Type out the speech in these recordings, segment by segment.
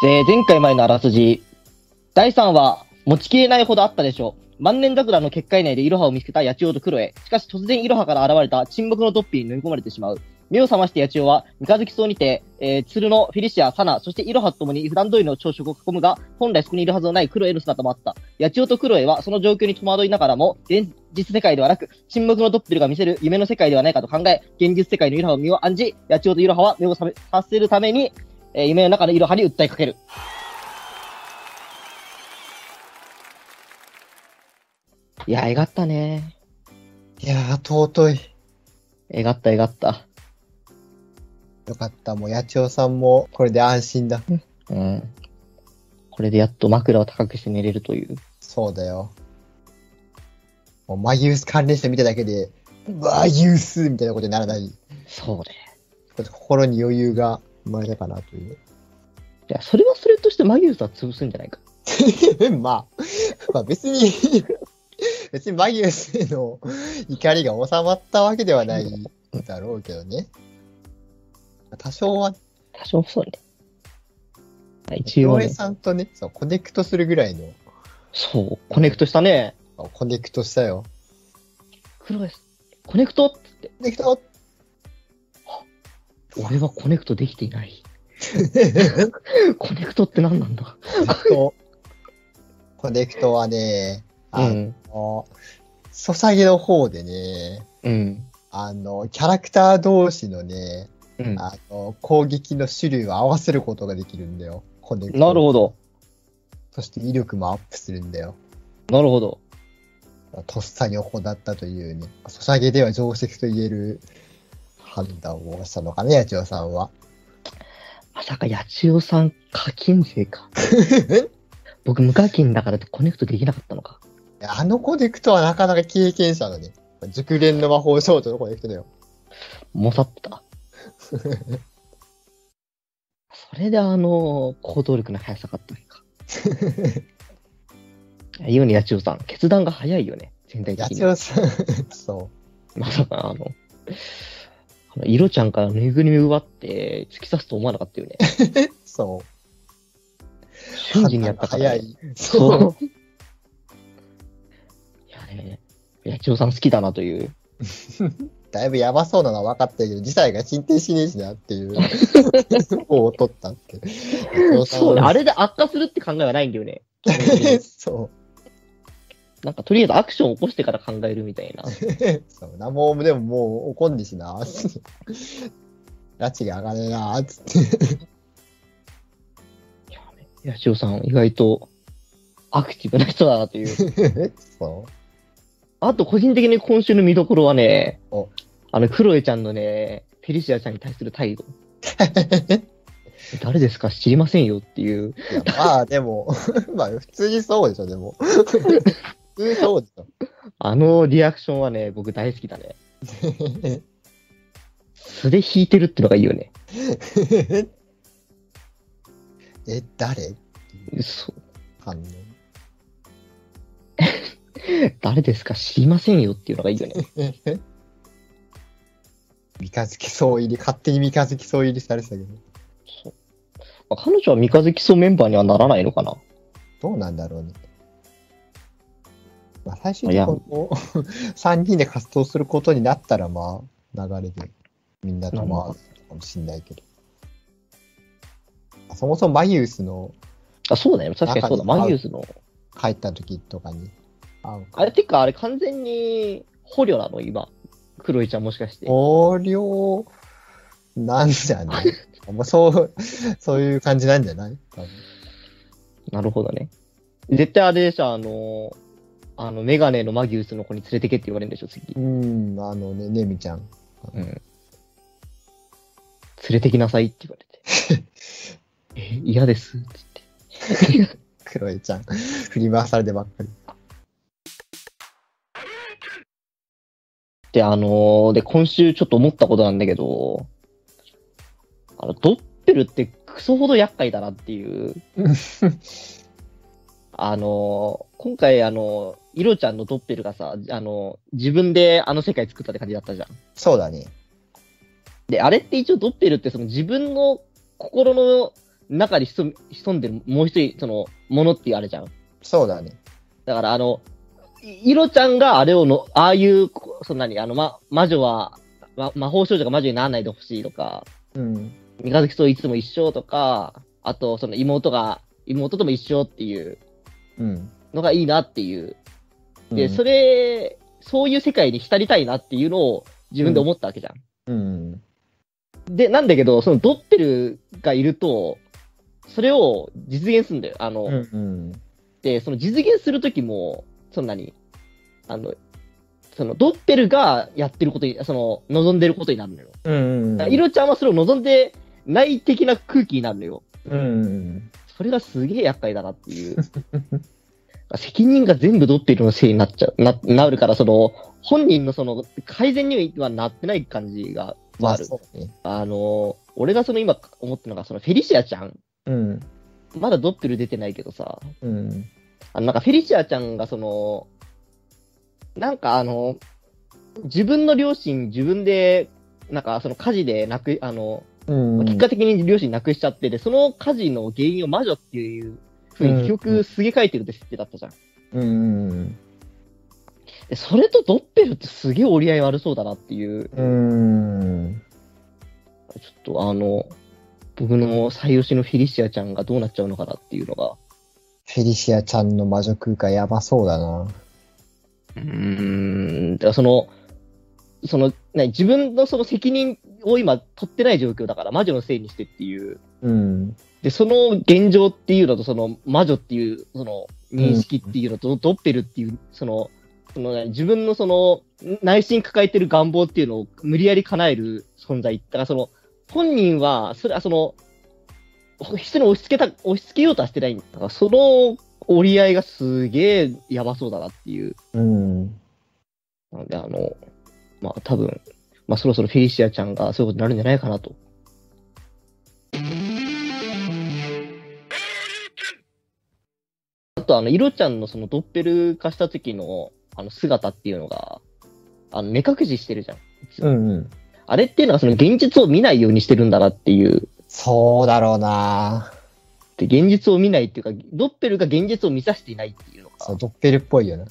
で、前回前のあらすじ。第3話、持ちきれないほどあったでしょう。万年桜の結界内でイロハを見つけた八千代とクロエ。しかし突然イロハから現れた沈黙のドッピーに飲み込まれてしまう。目を覚まして八千代は、三日月荘にて、えー、鶴のフィリシア、サナ、そしてイロハと共に普段通りの朝食を囲むが、本来そこにいるはずのないクロエの姿もあった。八千代とクロエはその状況に戸惑いながらも、現実世界ではなく、沈黙のドッピルが見せる夢の世界ではないかと考え、現実世界のイロハを身を案じ、八千代とイロハは目を覚めさせるために、えー、夢の中のイロハに訴えかける。いや、えがったね。いやー、尊い。えがった、えがった。よかった。もう、八千代さんも、これで安心だ。うん。これでやっと枕を高くして寝れるという。そうだよ。もう、マギウス関連して見ただけで、マギウスみたいなことにならない。そうね。心に余裕が生まれたかなという。いや、それはそれとしてマギウスは潰すんじゃないか。まあ、まあ別に、別にマギウスへの怒りが収まったわけではないだろうけどね。多少は、多少そうね。一応ね。井上さんとね、そう、コネクトするぐらいの、そう、コネクトしたね。コネクトしたよ。黒です。コネクトって。コネクト俺はコネクトできていない。コネクトって何なんだ？とコネクトはね、あうん。の、ソサゲの方でね、うん。あの、キャラクター同士のね、うん。あの、攻撃の種類を合わせることができるんだよ。コネクト。なるほど。そして威力もアップするんだよ。なるほど。とっさに行ったというね、ソシャゲでは定石と言える判断をしたのかね、八千代さんは。まさか八千代さん課金勢か。僕無課金だからってコネクトできなかったのか。あのコネクトはなかなか経験者のね、熟練の魔法少女のコネクトだよ。もさった。それであの、行動力の速さかったのか。いいよね、八千代さん。決断が早いよね、全体八的に。千代さん、そまさかあの、色ちゃんからぬいぐるみ奪って突き刺すと思わなかったよね。う、そう。瞬時にやったから、早い。そう。いやね、八千代さん好きだなという。だいぶやばそうなのは分かってるけど、事態が進展しねえしなっていう 方を取ったって。そうね、あれで悪化するって考えはないんだよね。そなんかとりあえずアクションを起こしてから考えるみたいな。う。そう。なもう、でももう怒んねえしな。拉致が上がねえな、つって。八千代さん、意外とアクティブな人だなという。そあと、個人的に今週の見どころはねお、あの、クロエちゃんのね、フェリシアちゃんに対する態度。う。誰ですか？知りませんよっていう。いや、まあ、でも、まあ、普通にそうでしょ、でも。そう。あのリアクションはね、僕大好きだね。素で弾いてるってのがいいよね。え、誰？そう反応。誰ですか？知りませんよっていうのがいいよね。三日月総入り、勝手に三日月総入りされてたけど。そうまあ彼女は三日月荘メンバーにはならないのかなどうなんだろうね。まあ、最終的にこの 3人で活動することになったら、まあ、流れでみんなと回すかもしんないけど。そもそもマギウスのあ、そうだよ。確かにそうだ。マギウスの。帰った時とかにあれ、てか、あれ完全に捕虜なの？今。クロエちゃんもしかして。横領なんじゃない？もうそう、そういう感じなんじゃない？なるほどね。絶対あれでしょ、あの、あの、メガネのマギウスの子に連れてけって言われるんでしょ、次。うん、あのね、ねみちゃん。うん。連れてきなさいって言われて。え、嫌ですって言って。クロエちゃん。振り回されてばっかり。で、あのーで、今週ちょっと思ったことなんだけど、あの、ドッペルってクソほど厄介だなっていう。あのー今回、あのーイロちゃんのドッペルがさ、あのー自分であの世界作ったって感じだったじゃん。そうだね。で、あれって一応ドッペルってその自分の心の中に潜潜んでるもう一人、その、ものっていうあれじゃん。そうだね。だからあの、いいろちゃんがあれをの、ああいう、こそんなに、あの、ま、魔女は、ま、魔法少女が魔女にならないでほしいとか、うん。三日月といつも一緒とか、あと、その妹が、妹とも一緒っていううん。のがいいなっていう。で、うんそれ、そういう世界に浸りたいなっていうのを自分で思ったわけじゃん。うん。で、なんだけど、そのドッペルがいると、それを実現するんだよ。あの、うん。うん。で、その実現するときも、そんなに、あの、そのドッペルがやってることに、その、望んでることになるのよ。うん。だからイロちゃんはそれを望んでない的な空気になるのよ。うん。それがすげえ厄介だなっていう。責任が全部ドッペルのせいになっちゃう、な、なるから、その、本人のその、改善にはなってない感じがまあ、ある。あの、俺がその今思ってるのが、そのフェリシアちゃんうん。まだドッペル出てないけどさ、うん。あの、なんかフェリシアちゃんがその、なんかあの、自分の両親自分で、なんかその火事で亡く、あの、うん。結果的に両親亡くしちゃって、で、その火事の原因を魔女っていうふうに記憶すげえ書いてるって設定だったじゃん。うん。でそれとドッペルってすげえ折り合い悪そうだなっていう、うん。ちょっとあの、僕の最推しのフェリシアちゃんがどうなっちゃうのかなっていうのが、フェリシアちゃんの魔女空間やばそうだな。うーん、だからその、その、ね、自分のその責任を今取ってない状況だから、魔女のせいにしてっていう。うん。で、その現状っていうのと、その魔女っていう、その認識っていうのと、ドッペルっていう、その、その、ね、自分のその、内心抱えてる願望っていうのを無理やり叶える存在。だからその、本人は、それはその、人に押し付けた、押し付けようとはしてないんだから、その折り合いがすげえやばそうだなっていう。うん。なので、あの、まあ多分、まあそろそろフェリシアちゃんがそういうことになるんじゃないかなと。と、あの、イロちゃんのそのドッペル化した時の、あの、姿っていうのが、あの、目隠ししてるじゃん。うんうん。あれっていうのはその現実を見ないようにしてるんだなっていう。そうだろうな。で、現実を見ないっていうか、ドッペルが現実を見させていないっていうのそう、か。ドッペルっぽいよな。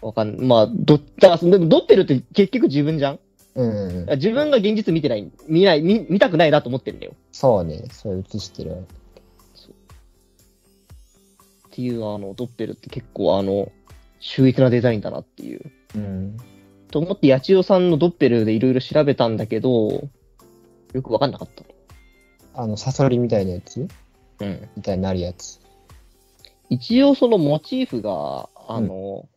わかんまあ、ど、だから、でもドッペルって結局自分じゃんうんうん。自分が現実見てない、見ない、見見たくないなと思ってるんだよ。そうね。それ映してる。っていう、あの、ドッペルって結構、あの、秀逸なデザインだなっていう。うん。と思って、八千代さんのドッペルでいろいろ調べたんだけど、よくわかんなかった。あの、サソリみたいなやつうん。みたいになるやつ。一応そのモチーフが、あの、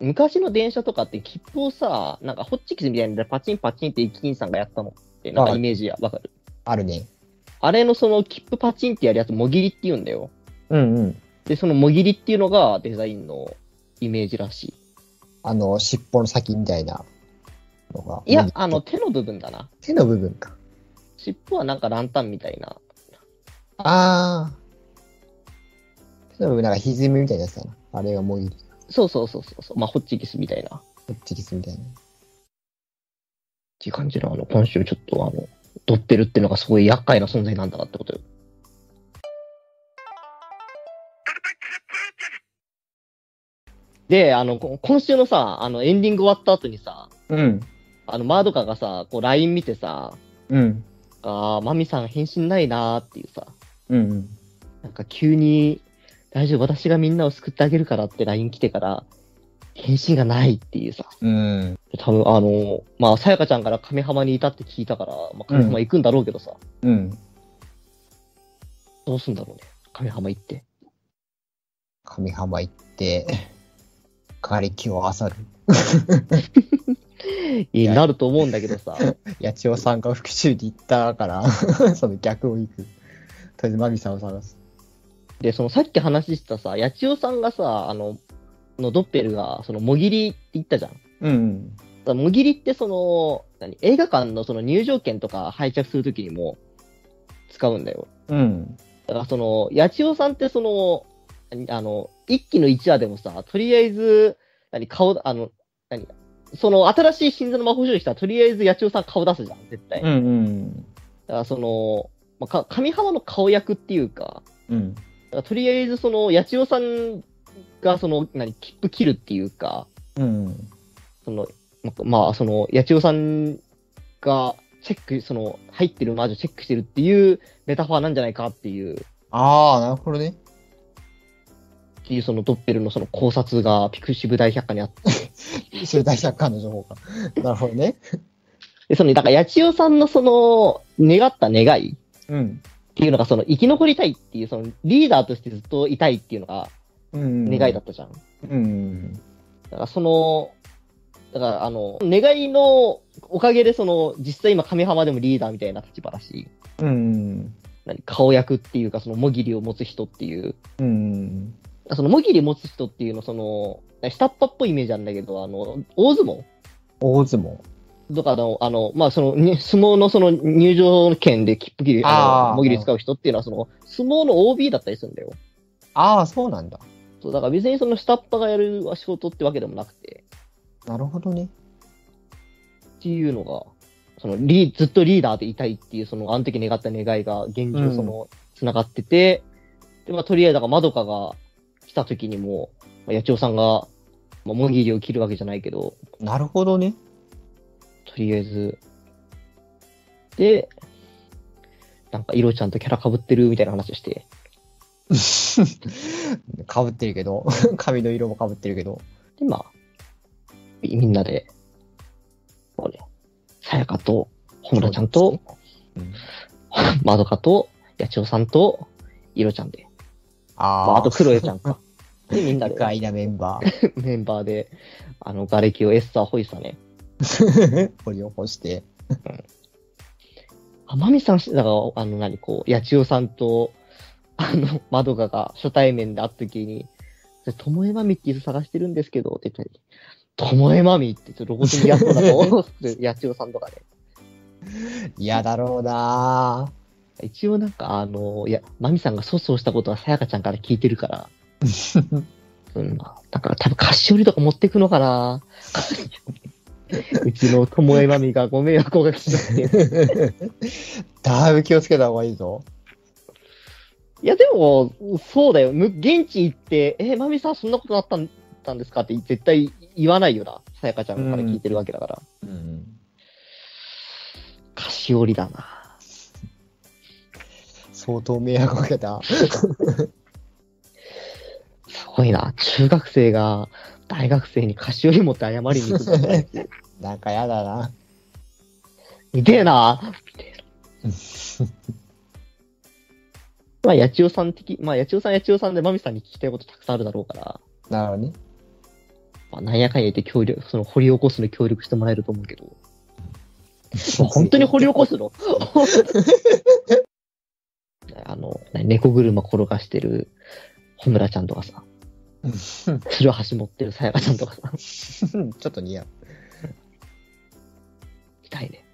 昔の電車とかって切符をさ、なんかホッチキスみたいなのでパチンパチンって駅員さんがやったのって、なんかイメージや、わかるあるね。あれのその切符パチンってやるやつ、もぎりって言うんだよ。うんうん。で、そのもぎりっていうのがデザインのイメージらしい。あの、尻尾の先みたいなのが。いやあの、手の部分だな。手の部分か。尻尾はなんかランタンみたいな。ああ。手の部分なんか歪みみたいなやつだな。あれがもぎり。そうそうそうそうそう。まあ、ホッチキスみたいな。っホッチキスみたいな。ていう感じの、あの、今週ちょっとあの、ドッペルっていうのがすごい厄介な存在なんだなってことよ。で、あの、こ今週のさ、あの、エンディング終わった後にさ、うん。あの、マードカがさ、こう、LINE 見てさ、うん。あー、マミさん返信ないなーっていうさ、うん。なんか急に、大丈夫、私がみんなを救ってあげるからって LINE 来てから、返信がないっていうさ、うん。多分あの、まあ、さやかちゃんから亀浜にいたって聞いたから、まあ、亀浜行くんだろうけどさ、うん。どうすんだろうね、亀浜行って。上浜行って、瓦礫を漁る。いいなると思うんだけどさ、八千代さんが復讐に行ったから、その逆を行く。とりあえずマミさんを探す。で、そのさっき話したさ、八千代さんがさ、あの、のドッペルが、その、もぎりって言ったじゃん。だかうん。らもぎりってその、何映画館のその入場券とか拝着するときにも使うんだよ。うん。だからその、八千代さんってその、何あの、一期の一話でもさ、とりあえず、何、顔、あの、何、その、新しい新座の魔法少女にしたら、とりあえず八千代さん顔出すじゃん、絶対。うん。うん。だからその、まあ、か上浜の顔役っていうか、うん。だからとりあえずその、八千代さんがその、何、切符切るっていうか、うん。その、ままあ、その、八千代さんがチェック、その、入ってる魔女チェックしてるっていうメタファーなんじゃないかっていう、っああ、なるほどね。ていうそのドッペルのその考察がピクシブ大百科にあって、それ大百科の情報か。なるほどね。で、その、だから八千代さんのその、願った願いうん。っていうのが、その、生き残りたいっていう、その、リーダーとしてずっといたいっていうのがうん。願いだったじゃん。うん。だからその、だからあの、願いのおかげでその、実際今上浜でもリーダーみたいな立場だし、うん。何顔役っていうかその、もぎりを持つ人っていう、うん。その、もぎり持つ人っていうの、その、下っ端っぽいイメージなんだけど、あの、大相撲？大相撲。とかの、あの、まあ、その、に相撲のその入場券で切符切り、あの、もぎり使う人っていうのは、その、相撲の OB だったりするんだよ。ああ、そうなんだ。そう、だから別にその下っ端がやる仕事ってわけでもなくて、なるほどね。っていうのが、そのリー、ずっとリーダーでいたいっていう、その、あの時願った願いが現状、その、繋がってて、で、まあ、とりあえず、だから、まどかが来た時にも、まあ、八千代さんが、まあ、もぎりを切るわけじゃないけど、なるほどね。とりあえず、で、なんか、いろちゃんとキャラ被ってるみたいな話をして、かぶってるけど、髪の色もかぶってるけど。で、まあ、みんなで、こうね、さやかと、ほむらちゃんと、うん、まどかと、八千代さんと、いろちゃんで、あまあ、あとクロエちゃんか。で、みんな意で、外なメンバー。メンバーで、あの、瓦礫をエッサーホイしたね。掘り起こして。あまみさんし、だから、あの、何、こう、八千代さんと、あの、まどかが初対面で会った時に、ともえまみっていう人探してるんですけど、って言って、ともえまみって、ちょっと露骨にやそうな顔をする八千代さんとかね。嫌だろうな一応なんか、あの、いや、まみさんが粗相したことはさやかちゃんから聞いてるから、うん、まあだから多分菓子折りとか持ってくのかな うちのともえまみがご迷惑をおかけしまって。だいぶ気をつけた方がいいぞ。いや、でも、そうだよ。む現地行って、え、まみさんそんなことあったんたんですかって絶対言わないよな。さやかちゃんから聞いてるわけだから。うん。菓子折りだな。相当迷惑をかけた。すごいな。中学生が大学生に菓子折り持って謝りに行くんだね なんか嫌だな。似てえな。まあ、八千代さん的、まあ、八千代さん、八千代さんでまみさんに聞きたいことたくさんあるだろうから、なるほどね。まあ、なんやかんや言って協力、その掘り起こすのに協力してもらえると思うけど。本当に掘り起こすの？あの、猫車転がしてる、ほむらちゃんとかさ、つるはし持ってるさやかちゃんとかさ、ちょっと似合う。痛いね。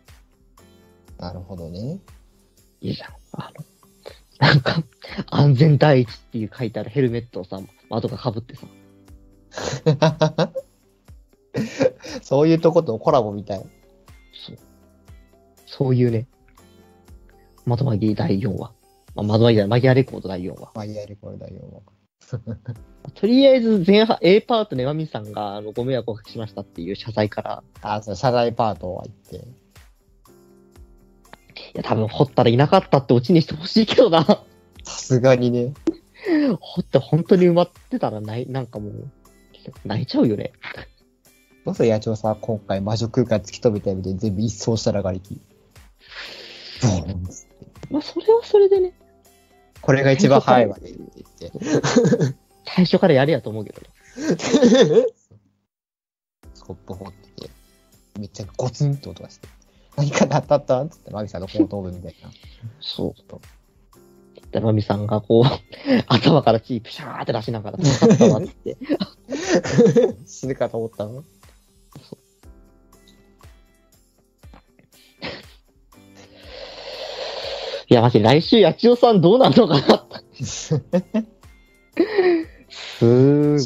なるほどね。いいじゃん。あの、なんか、安全第一っていう書いてあるヘルメットをさ、窓が被ってさ、そういうとことコラボみたい。そう。そういうね、窓まぎ第4話。まあ、窓まぎだ、マギアレコード第4話。マギアレコーダーよ。とりあえず前半、A パートね、まみさんが、あの、ご迷惑をおかけしましたっていう謝罪から、あ、そう、謝罪パートは言って。いや、多分、掘ったらいなかったってオチにしてほしいけどな。さすがにね。掘って本当に埋まってたらない、なんかもう、泣いちゃうよね。どうせ野鳥さん今回魔女空間突き止めたみたいに全部一掃したらがりき。ボーンまあ、それはそれでね、これが一番早いわねって言って。最初からやれやと思うけどね。スコップ掘ってて、めっちゃゴツンって音がして。何かなったったん？つって、マギさんの後頭部みたいな。そう。で、まみさんがこう、頭から血プシャーって出しながら、助かったわって。死ぬかと思ったの？いや、マジ来週、八千代さんどうなるのかな。す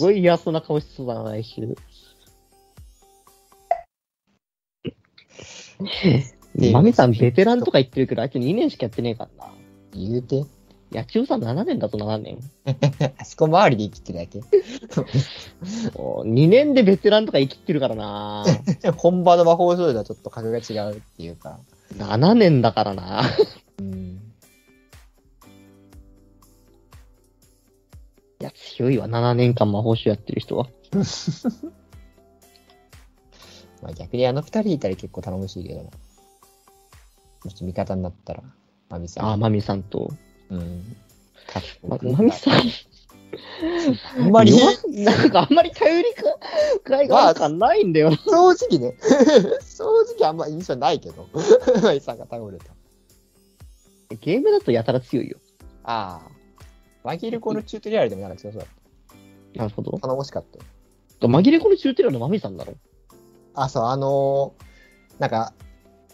ごい嫌そうな顔しそうだな、来週。でマミさんベテランとか言ってるけど、あいつ2年しかやってねえからな。言うて。野球さん7年だと7年。あそこ周りで生きてるだけ。2年でベテランとか生きてるからな 本場の魔法少女とはちょっと格が違うっていうか。7年だからな強いは7年間魔法師やってる人は。まあ逆にあの二人いたら結構頼もしいけどな。もし味方になったら、マミさん。ああ、マミさんと。うん。かま、マミさん。あんまり、なんかあんまり頼りか、がいがないんだよ、まあ、正直ね。正直あんま印象ないけど。マミさんが頼れた。ゲームだとやたら強いよ。ああ。マギルコのチュートリアルでもなんか強そうだっなるほどた。。頼もしかったよ。紛れ込み中テラのマミさんだろあ、そう、あのーなんか、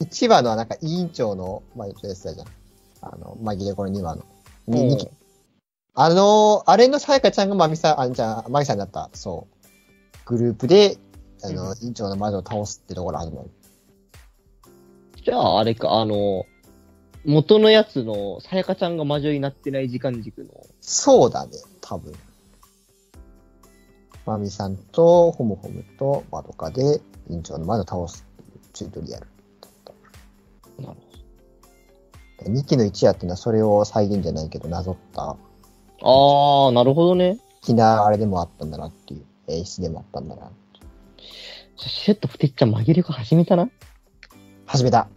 1話のはなんか委員長の、まあ、一緒でしたじゃん。あの、紛れ込み2話の。にうん二期あのーあれのさやかちゃんがまみさん、あ、じゃあ、まみさんだった、そう。グループで、あの、う委員長の魔女を倒すってところ始まる。じゃあ、あれか、あの、元のやつの、さやかちゃんが魔女になってない時間軸の。そうだね、多分。まみさんと、ホムホムと、まどかで、委員長の魔女を倒すっていうチュートリアル。なる2期の一夜っていうのはそれを再現じゃないけど、なぞった、ほど。あー、なるほどね。好きなあれでもあったんだなっていう、演出でもあったんだな。じゃあシュッとふてっちゃん紛れ込み始めたな。始めた。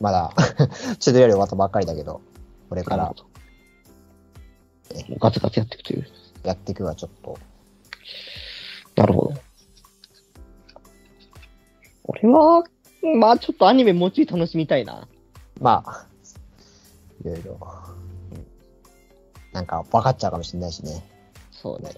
まだ、チュートリアル終わったばっかりだけど、これからガツガツやっていくという。やっていくはちょっと、なるほど。俺は、まあちょっとアニメもうちょい楽しみたいな。まあ、いろいろ、なんか分かっちゃうかもしれないしね。そうね。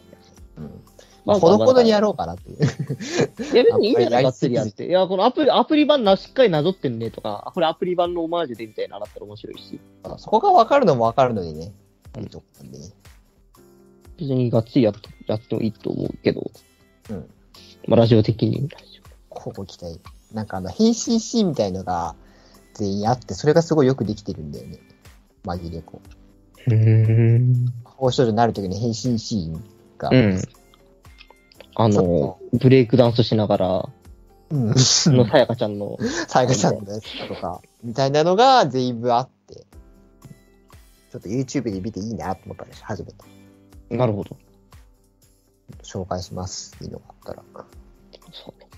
うん。まあほどほどにやろうかなっていう。いや別にいいじゃないがっつりやって。いや、このアプリ、アプリ版なしっかりなぞってんねとか、これアプリ版のオマージュでみたいなのあったら面白いし。そこが分かるのも分かるのでね。いいとこなんでね。別にがっつりやっやってもいいと思うけど。うん。まあラジオ的に。ここ期待。なんかあの、変身シーンみたいのが全員あって、それがすごいよくできてるんだよね。紛れこう。うーん。法少女になるときの変身シーンが。うん。あの、ブレイクダンスしながら、うん。のさやかちゃんの、さやかちゃんのやつとか、みたいなのが全部あって、ちょっと YouTube で見ていいなと思ったんです初めて。なるほど。紹介します。いいのがあったら。そうね。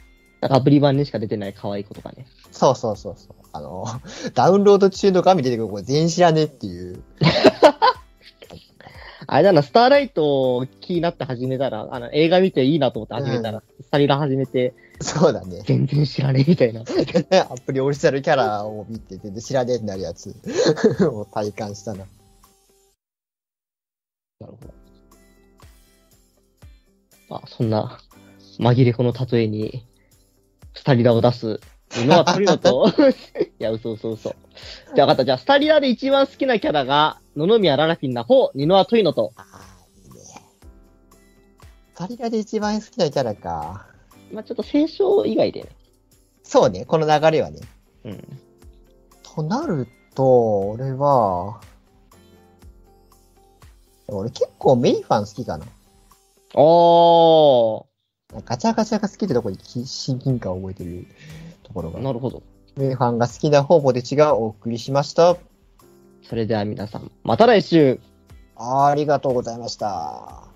なんかアプリ版にしか出てない可愛い子とかね。そうそうそうそう。あの、ダウンロード中の画面出てくるこれ全員知らねえっていう。あれだな、スターライト気になって始めたら、あの、映画見ていいなと思って始めたら、スタリラ始めて、そうだね。全然知らねえみたいな。アプリオリジナルキャラを見て全然知らねえってなるやつ を体感したな。なるほど。あ、そんな、紛れ子の例えに、スタリラを出す、のはトリノと、いや、嘘嘘嘘。じゃあ分かった。じゃあ、スタリラで一番好きなキャラが、野々宮ララフィンな方、ニノアトリノと。ああ、いいね。タリラで一番好きなキャラか。まあちょっと清少以外でね。そうね、この流れはね。うん。となると、俺は、俺結構メイファン好きかな。おガチャガチャが好きってところにき親近感を覚えてるところー、が。なるほど。ファンが好きな方ポテチがお送りしました。それでは皆さん、また来週ありがとうございました。